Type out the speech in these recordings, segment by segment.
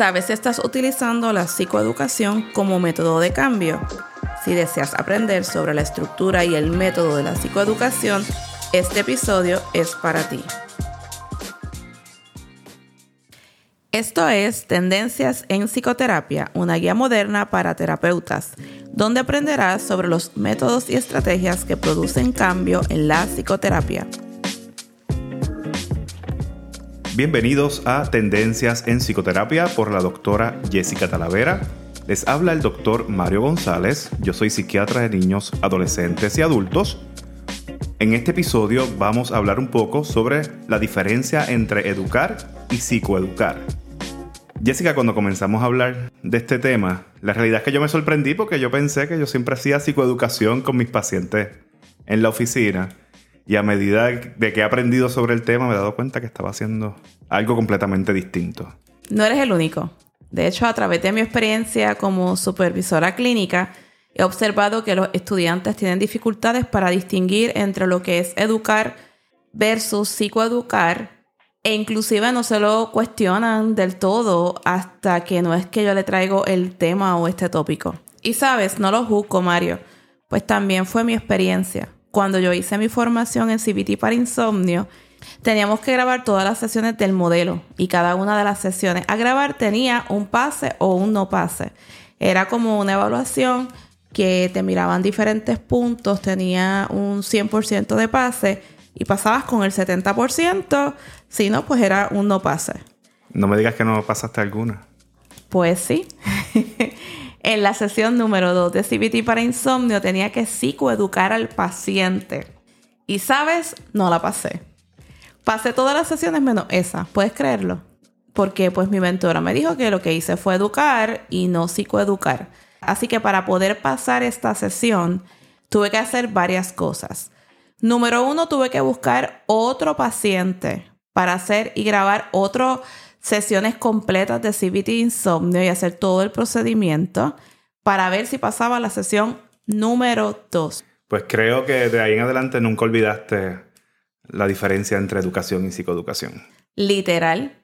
¿Sabes si estás utilizando la psicoeducación como método de cambio? Si deseas aprender sobre la estructura y el método de la psicoeducación, este episodio es para ti. Esto es Tendencias en Psicoterapia, una guía moderna para terapeutas, donde aprenderás sobre los métodos y estrategias que producen cambio en la psicoterapia. Bienvenidos a Tendencias en Psicoterapia por la doctora Jessica Talavera. Les habla el doctor Mario González. Yo soy psiquiatra de niños, adolescentes y adultos. En este episodio vamos a hablar un poco sobre la diferencia entre educar y psicoeducar. Jessica, cuando comenzamos a hablar de este tema, la realidad es que yo me sorprendí porque yo pensé que yo siempre hacía psicoeducación con mis pacientes en la oficina y a medida de que he aprendido sobre el tema, me he dado cuenta que estaba haciendo algo completamente distinto. No eres el único. De hecho, a través de mi experiencia como supervisora clínica, he observado que los estudiantes tienen dificultades para distinguir entre lo que es educar versus psicoeducar e inclusive no se lo cuestionan del todo hasta que no es que yo le traigo el tema o este tópico. Y sabes, no lo juzgo, Mario, pues también fue mi experiencia cuando yo hice mi formación en CBT para insomnio, teníamos que grabar todas las sesiones del modelo y cada una de las sesiones a grabar tenía un pase o un no pase. Era como una evaluación que te miraban diferentes puntos, tenía un 100% de pase y pasabas con el 70%, si no, pues era un no pase. No me digas que no pasaste alguna. Pues sí. en la sesión número 2 de CBT para insomnio tenía que psicoeducar al paciente. Y sabes, no la pasé. Pasé todas las sesiones menos esa, ¿puedes creerlo? Porque pues mi mentora me dijo que lo que hice fue educar y no psicoeducar. Así que para poder pasar esta sesión tuve que hacer varias cosas. Número uno, tuve que buscar otro paciente para hacer y grabar otro sesiones completas de CBT insomnio y hacer todo el procedimiento para ver si pasaba la sesión número 2. Pues creo que de ahí en adelante nunca olvidaste la diferencia entre educación y psicoeducación. Literal.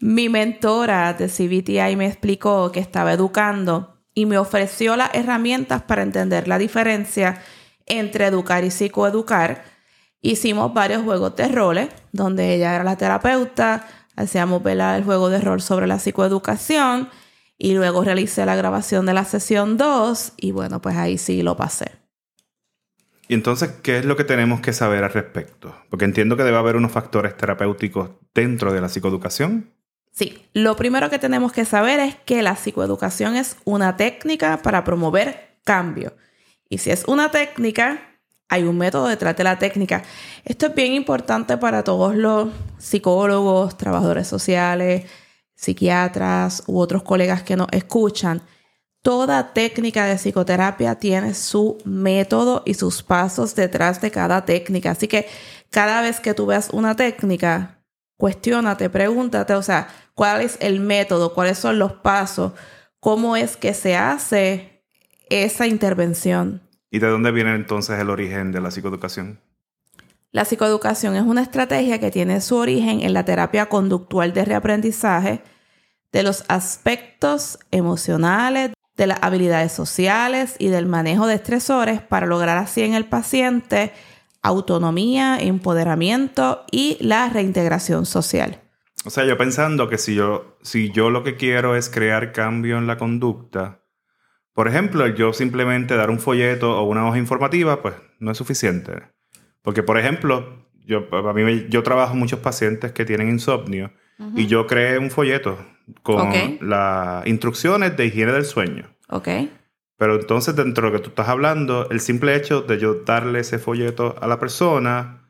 Mi mentora de CBTI me explicó que estaba educando y me ofreció las herramientas para entender la diferencia entre educar y psicoeducar. Hicimos varios juegos de roles donde ella era la terapeuta, hacíamos velar el juego de rol sobre la psicoeducación y luego realicé la grabación de la sesión 2 y bueno, pues ahí sí lo pasé. Y entonces, ¿qué es lo que tenemos que saber al respecto? Porque entiendo que debe haber unos factores terapéuticos dentro de la psicoeducación. Sí, lo primero que tenemos que saber es que la psicoeducación es una técnica para promover cambio. Y si es una técnica, hay un método detrás de la técnica. Esto es bien importante para todos los psicólogos, trabajadores sociales, psiquiatras u otros colegas que nos escuchan. Toda técnica de psicoterapia tiene su método y sus pasos detrás de cada técnica. Así que cada vez que tú veas una técnica, cuestiónate, pregúntate, o sea, cuál es el método, cuáles son los pasos, cómo es que se hace esa intervención. ¿Y de dónde viene entonces el origen de la psicoeducación? La psicoeducación es una estrategia que tiene su origen en la terapia conductual de reaprendizaje de los aspectos emocionales, de las habilidades sociales y del manejo de estresores para lograr así en el paciente autonomía, empoderamiento y la reintegración social. O sea, yo pensando que si yo, si yo lo que quiero es crear cambio en la conducta, por ejemplo, yo simplemente dar un folleto o una hoja informativa, pues no es suficiente. Porque, por ejemplo, yo, a mí yo trabajo muchos pacientes que tienen insomnio y yo creé un folleto con las instrucciones de higiene del sueño. Ok. Pero entonces, dentro de lo que tú estás hablando, el simple hecho de yo darle ese folleto a la persona,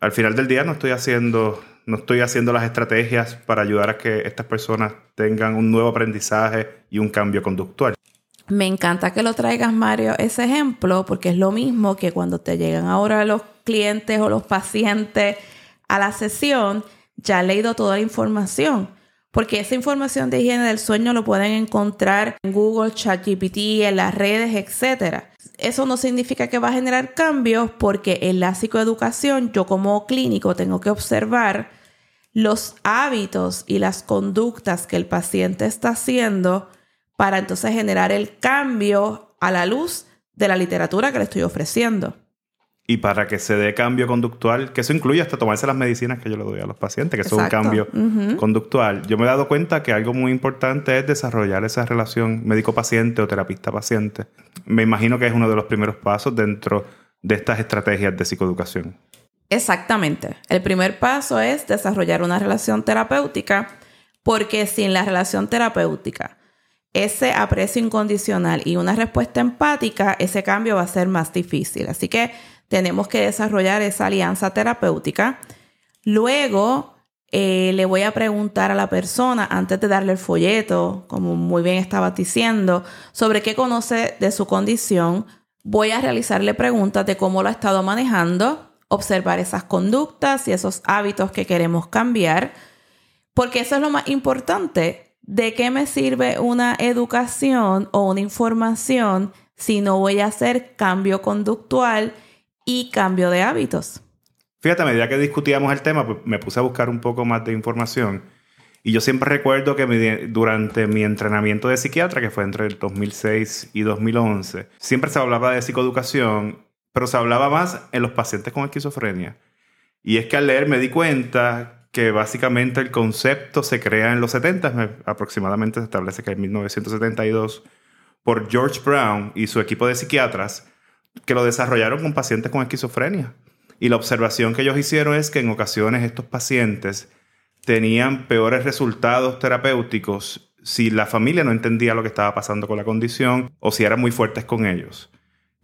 al final del día no estoy haciendo, no estoy haciendo las estrategias para ayudar a que estas personas tengan un nuevo aprendizaje y un cambio conductual. Me encanta que lo traigas, Mario, ese ejemplo, porque es lo mismo que cuando te llegan ahora los clientes o los pacientes a la sesión, ya han leído toda la información. Porque esa información de higiene del sueño lo pueden encontrar en Google, ChatGPT, en las redes, etc. Eso no significa que va a generar cambios porque en la psicoeducación yo como clínico tengo que observar los hábitos y las conductas que el paciente está haciendo para entonces generar el cambio a la luz de la literatura que le estoy ofreciendo. Y para que se dé cambio conductual, que eso incluye hasta tomarse las medicinas que yo le doy a los pacientes, que eso es un cambio conductual. Yo me he dado cuenta que algo muy importante es desarrollar esa relación médico-paciente o terapista-paciente. Me imagino que es uno de los primeros pasos dentro de estas estrategias de psicoeducación. Exactamente. El primer paso es desarrollar una relación terapéutica, porque sin la relación terapéutica, ese aprecio incondicional y una respuesta empática, ese cambio va a ser más difícil. Así que tenemos que desarrollar esa alianza terapéutica. Luego, eh, le voy a preguntar a la persona, antes de darle el folleto, como muy bien estaba diciendo, sobre qué conoce de su condición. Voy a realizarle preguntas de cómo lo ha estado manejando, observar esas conductas y esos hábitos que queremos cambiar, porque eso es lo más importante. ¿De qué me sirve una educación o una información si no voy a hacer cambio conductual y cambio de hábitos. Fíjate, a medida que discutíamos el tema, pues, me puse a buscar un poco más de información. Y yo siempre recuerdo que durante mi entrenamiento de psiquiatra, que fue entre el 2006 y 2011, siempre se hablaba de psicoeducación, pero se hablaba más en los pacientes con esquizofrenia. Y es que al leer me di cuenta que básicamente el concepto se crea en los 70, aproximadamente se establece que en 1972, por George Brown y su equipo de psiquiatras, que lo desarrollaron con pacientes con esquizofrenia. Y la observación que ellos hicieron es que en ocasiones estos pacientes tenían peores resultados terapéuticos si la familia no entendía lo que estaba pasando con la condición o si eran muy fuertes con ellos.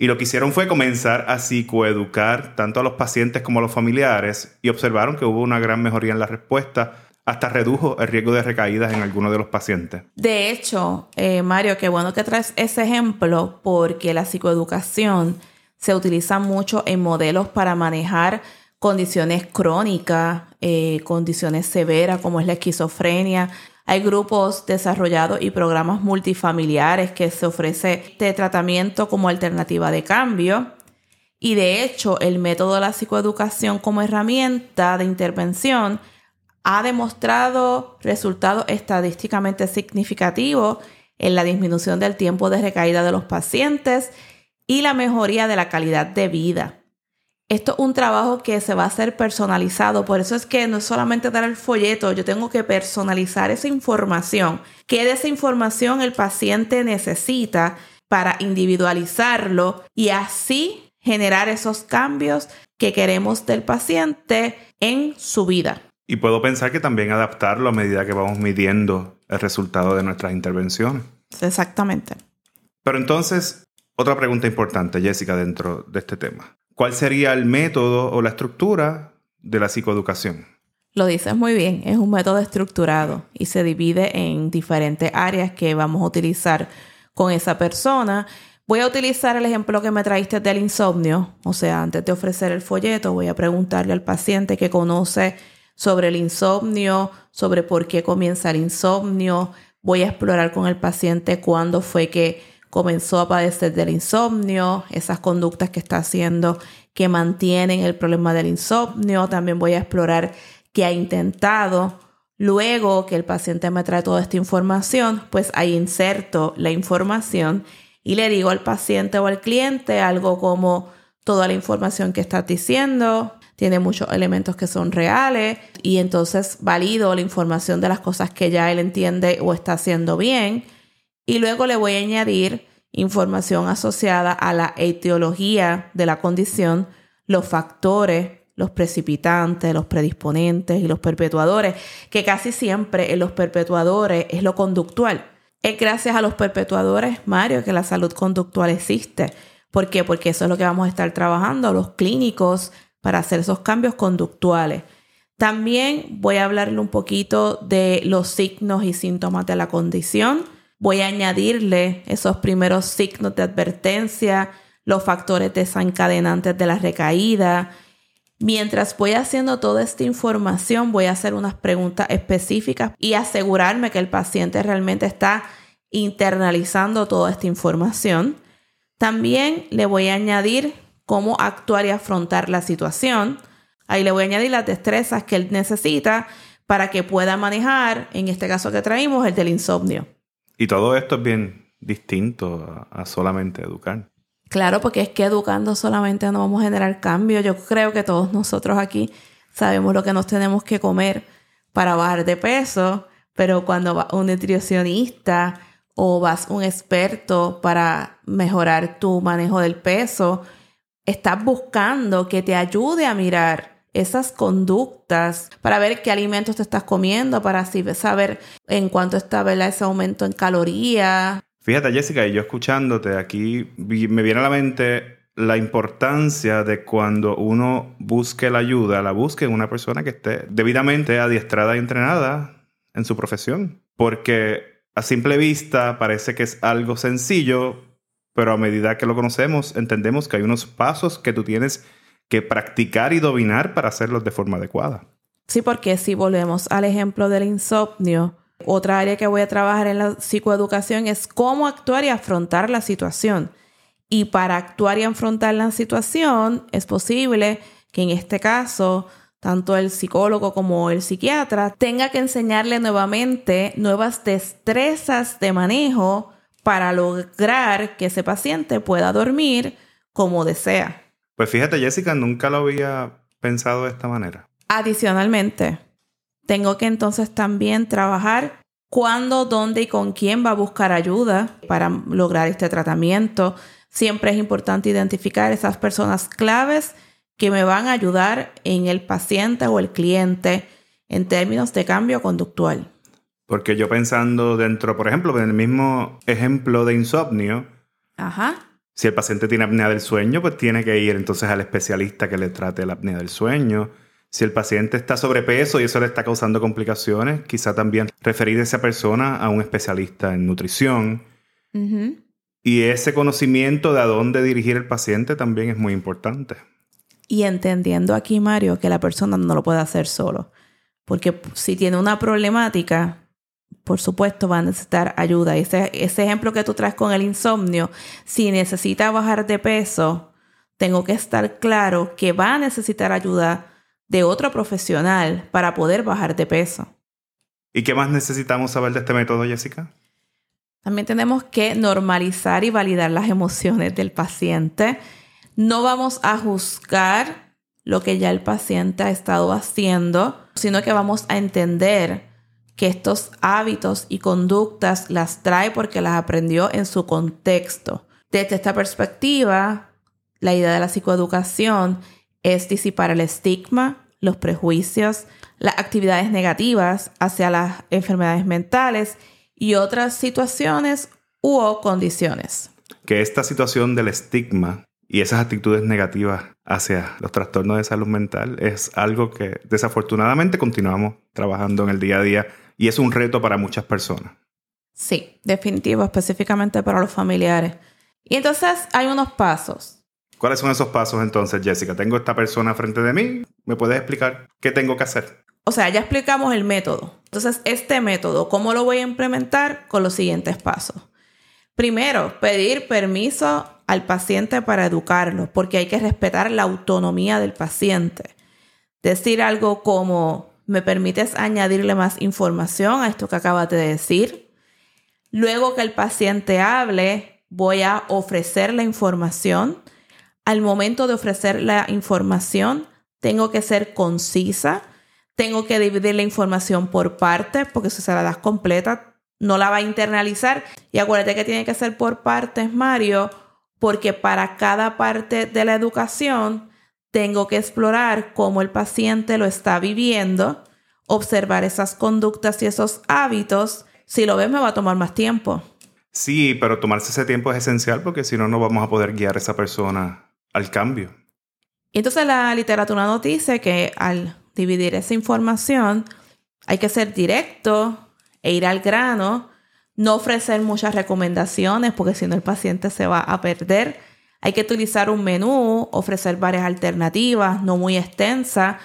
Y lo que hicieron fue comenzar a psicoeducar tanto a los pacientes como a los familiares y observaron que hubo una gran mejoría en la respuesta hasta redujo el riesgo de recaídas en algunos de los pacientes. De hecho, eh, Mario, qué bueno que traes ese ejemplo porque la psicoeducación se utiliza mucho en modelos para manejar condiciones crónicas, eh, condiciones severas como es la esquizofrenia. Hay grupos desarrollados y programas multifamiliares que se ofrece este tratamiento como alternativa de cambio. Y de hecho, el método de la psicoeducación como herramienta de intervención ha demostrado resultados estadísticamente significativos en la disminución del tiempo de recaída de los pacientes y la mejoría de la calidad de vida. Esto es un trabajo que se va a hacer personalizado, por eso es que no es solamente dar el folleto, yo tengo que personalizar esa información. ¿Qué de esa información el paciente necesita para individualizarlo y así generar esos cambios que queremos del paciente en su vida? Y puedo pensar que también adaptarlo a medida que vamos midiendo el resultado de nuestras intervenciones. Exactamente. Pero entonces, otra pregunta importante, Jessica, dentro de este tema. ¿Cuál sería el método o la estructura de la psicoeducación? Lo dices muy bien, es un método estructurado y se divide en diferentes áreas que vamos a utilizar con esa persona. Voy a utilizar el ejemplo que me traíste del insomnio, o sea, antes de ofrecer el folleto, voy a preguntarle al paciente que conoce sobre el insomnio, sobre por qué comienza el insomnio. Voy a explorar con el paciente cuándo fue que comenzó a padecer del insomnio, esas conductas que está haciendo que mantienen el problema del insomnio. También voy a explorar qué ha intentado. Luego que el paciente me trae toda esta información, pues ahí inserto la información y le digo al paciente o al cliente algo como toda la información que estás diciendo, tiene muchos elementos que son reales y entonces valido la información de las cosas que ya él entiende o está haciendo bien y luego le voy a añadir información asociada a la etiología de la condición, los factores, los precipitantes, los predisponentes y los perpetuadores, que casi siempre en los perpetuadores es lo conductual. Es gracias a los perpetuadores, Mario, que la salud conductual existe. ¿Por qué? Porque eso es lo que vamos a estar trabajando, los clínicos, para hacer esos cambios conductuales. También voy a hablarle un poquito de los signos y síntomas de la condición. Voy a añadirle esos primeros signos de advertencia, los factores desencadenantes de la recaída. Mientras voy haciendo toda esta información, voy a hacer unas preguntas específicas y asegurarme que el paciente realmente está internalizando toda esta información. También le voy a añadir cómo actuar y afrontar la situación. Ahí le voy a añadir las destrezas que él necesita para que pueda manejar, en este caso que traímos, el del insomnio. Y todo esto es bien distinto a, solamente educar. Claro, porque es que educando solamente no vamos a generar cambio. Yo creo que todos nosotros aquí sabemos lo que nos tenemos que comer para bajar de peso, pero cuando va un nutricionista o vas un experto para mejorar tu manejo del peso, estás buscando que te ayude a mirar esas conductas para ver qué alimentos te estás comiendo, para así saber en cuánto está ese aumento en calorías. Fíjate, Jessica, y yo escuchándote aquí, me viene a la mente la importancia de cuando uno busque la ayuda, la busque en una persona que esté debidamente adiestrada y entrenada en su profesión. Porque a simple vista parece que es algo sencillo, pero a medida que lo conocemos, entendemos que hay unos pasos que tú tienes que practicar y dominar para hacerlos de forma adecuada. Sí, porque si volvemos al ejemplo del insomnio, otra área que voy a trabajar en la psicoeducación es cómo actuar y afrontar la situación. Y para actuar y afrontar la situación es posible que en este caso tanto el psicólogo como el psiquiatra tenga que enseñarle nuevamente nuevas destrezas de manejo para lograr que ese paciente pueda dormir como desea. Pues fíjate, Jessica, nunca lo había pensado de esta manera. Adicionalmente, tengo que entonces también trabajar cuándo, dónde y con quién va a buscar ayuda para lograr este tratamiento. Siempre es importante identificar esas personas claves que me van a ayudar en el paciente o el cliente en términos de cambio conductual. Porque yo pensando dentro, por ejemplo, en el mismo ejemplo de insomnio, si el paciente tiene apnea del sueño, pues tiene que ir entonces al especialista que le trate la apnea del sueño. Si el paciente está sobrepeso y eso le está causando complicaciones, quizá también referir a esa persona a un especialista en nutrición. Y ese conocimiento de a dónde dirigir el paciente también es muy importante. Y entendiendo aquí, Mario, que la persona no lo puede hacer solo. Porque si tiene una problemática, por supuesto, va a necesitar ayuda. Ese, ese ejemplo que tú traes con el insomnio, si necesita bajar de peso, tengo que estar claro que va a necesitar ayuda de otro profesional para poder bajar de peso. ¿Y qué más necesitamos saber de este método, Jessica? También tenemos que normalizar y validar las emociones del paciente. No vamos a juzgar lo que ya el paciente ha estado haciendo, sino que vamos a entender que estos hábitos y conductas las trae porque las aprendió en su contexto. Desde esta perspectiva, la idea de la psicoeducación es disipar el estigma, los prejuicios, las actividades negativas hacia las enfermedades mentales y otras situaciones u condiciones. Que esta situación del estigma y esas actitudes negativas hacia los trastornos de salud mental es algo que desafortunadamente continuamos trabajando en el día a día y es un reto para muchas personas. Sí, definitivo, específicamente para los familiares. Y entonces hay unos pasos. ¿Cuáles son esos pasos entonces, Jessica? Tengo esta persona frente de mí, ¿me puedes explicar qué tengo que hacer? O sea, ya explicamos el método. Entonces, este método, ¿cómo lo voy a implementar? Con los siguientes pasos. Primero, pedir permiso al paciente para educarlo, porque hay que respetar la autonomía del paciente. Decir algo como, ¿Me permites añadirle más información a esto que acabas de decir? Luego que el paciente hable, voy a ofrecer la información. Al momento de ofrecer la información, tengo que ser concisa. Tengo que dividir la información por partes, porque si se la das completa, no la va a internalizar. Y acuérdate que tiene que ser por partes, Mario, porque para cada parte de la educación tengo que explorar cómo el paciente lo está viviendo, observar esas conductas y esos hábitos. Si lo ves, me va a tomar más tiempo. Sí, pero tomarse ese tiempo es esencial porque si no, no vamos a poder guiar a esa persona al cambio. Y entonces la literatura nos dice que al dividir esa información hay que ser directo e ir al grano, no ofrecer muchas recomendaciones porque si no el paciente se va a perder hay que utilizar un menú, ofrecer varias alternativas, no muy extensa.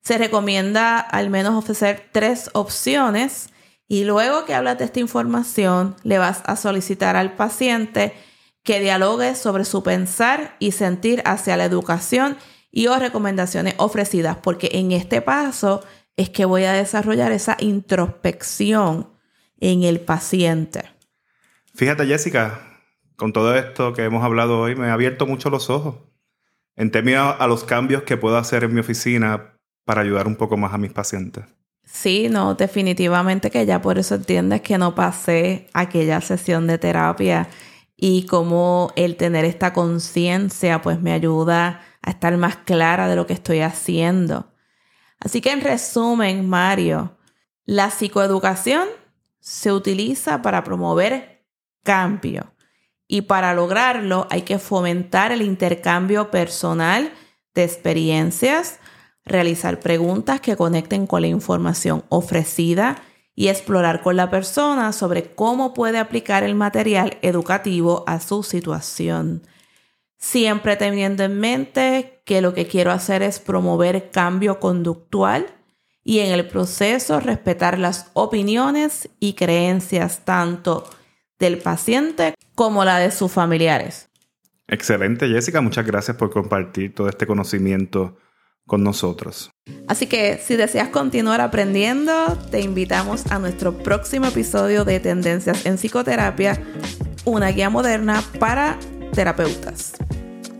Se recomienda al menos ofrecer tres opciones y luego que hablas de esta información le vas a solicitar al paciente que dialogue sobre su pensar y sentir hacia la educación y o recomendaciones ofrecidas, porque en este paso es que voy a desarrollar esa introspección en el paciente. Fíjate, Jessica, con todo esto que hemos hablado hoy, me ha abierto mucho los ojos en términos a los cambios que puedo hacer en mi oficina para ayudar un poco más a mis pacientes. Sí, no, definitivamente que ya por eso entiendes que no pasé aquella sesión de terapia y como el tener esta conciencia pues me ayuda a estar más clara de lo que estoy haciendo. Así que en resumen, Mario, la psicoeducación se utiliza para promover cambio y para lograrlo hay que fomentar el intercambio personal de experiencias, realizar preguntas que conecten con la información ofrecida y explorar con la persona sobre cómo puede aplicar el material educativo a su situación. Siempre teniendo en mente que lo que quiero hacer es promover cambio conductual y en el proceso respetar las opiniones y creencias tanto del paciente como la de sus familiares. Excelente, Jessica. Muchas gracias por compartir todo este conocimiento con nosotros. Así que si deseas continuar aprendiendo, te invitamos a nuestro próximo episodio de Tendencias en Psicoterapia, una guía moderna para terapeutas.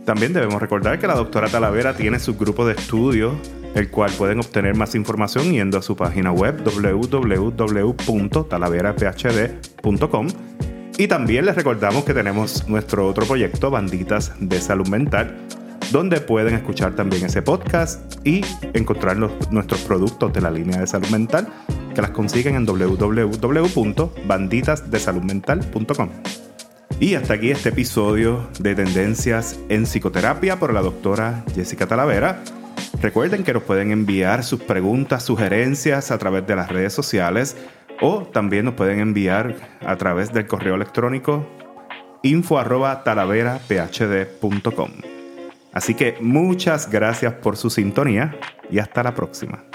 También debemos recordar que la doctora Talavera tiene su grupo de estudio, el cual pueden obtener más información yendo a su página web www.talaveraphd.com. Y también les recordamos que tenemos nuestro otro proyecto, Banditas de Salud Mental, donde pueden escuchar también ese podcast y encontrar nuestros productos de la línea de salud mental que las consiguen en www.banditasdesaludmental.com. Y hasta aquí este episodio de Tendencias en Psicoterapia por la doctora Jessica Talavera. Recuerden que nos pueden enviar sus preguntas, sugerencias a través de las redes sociales o también nos pueden enviar a través del correo electrónico info Así que muchas gracias por su sintonía y hasta la próxima.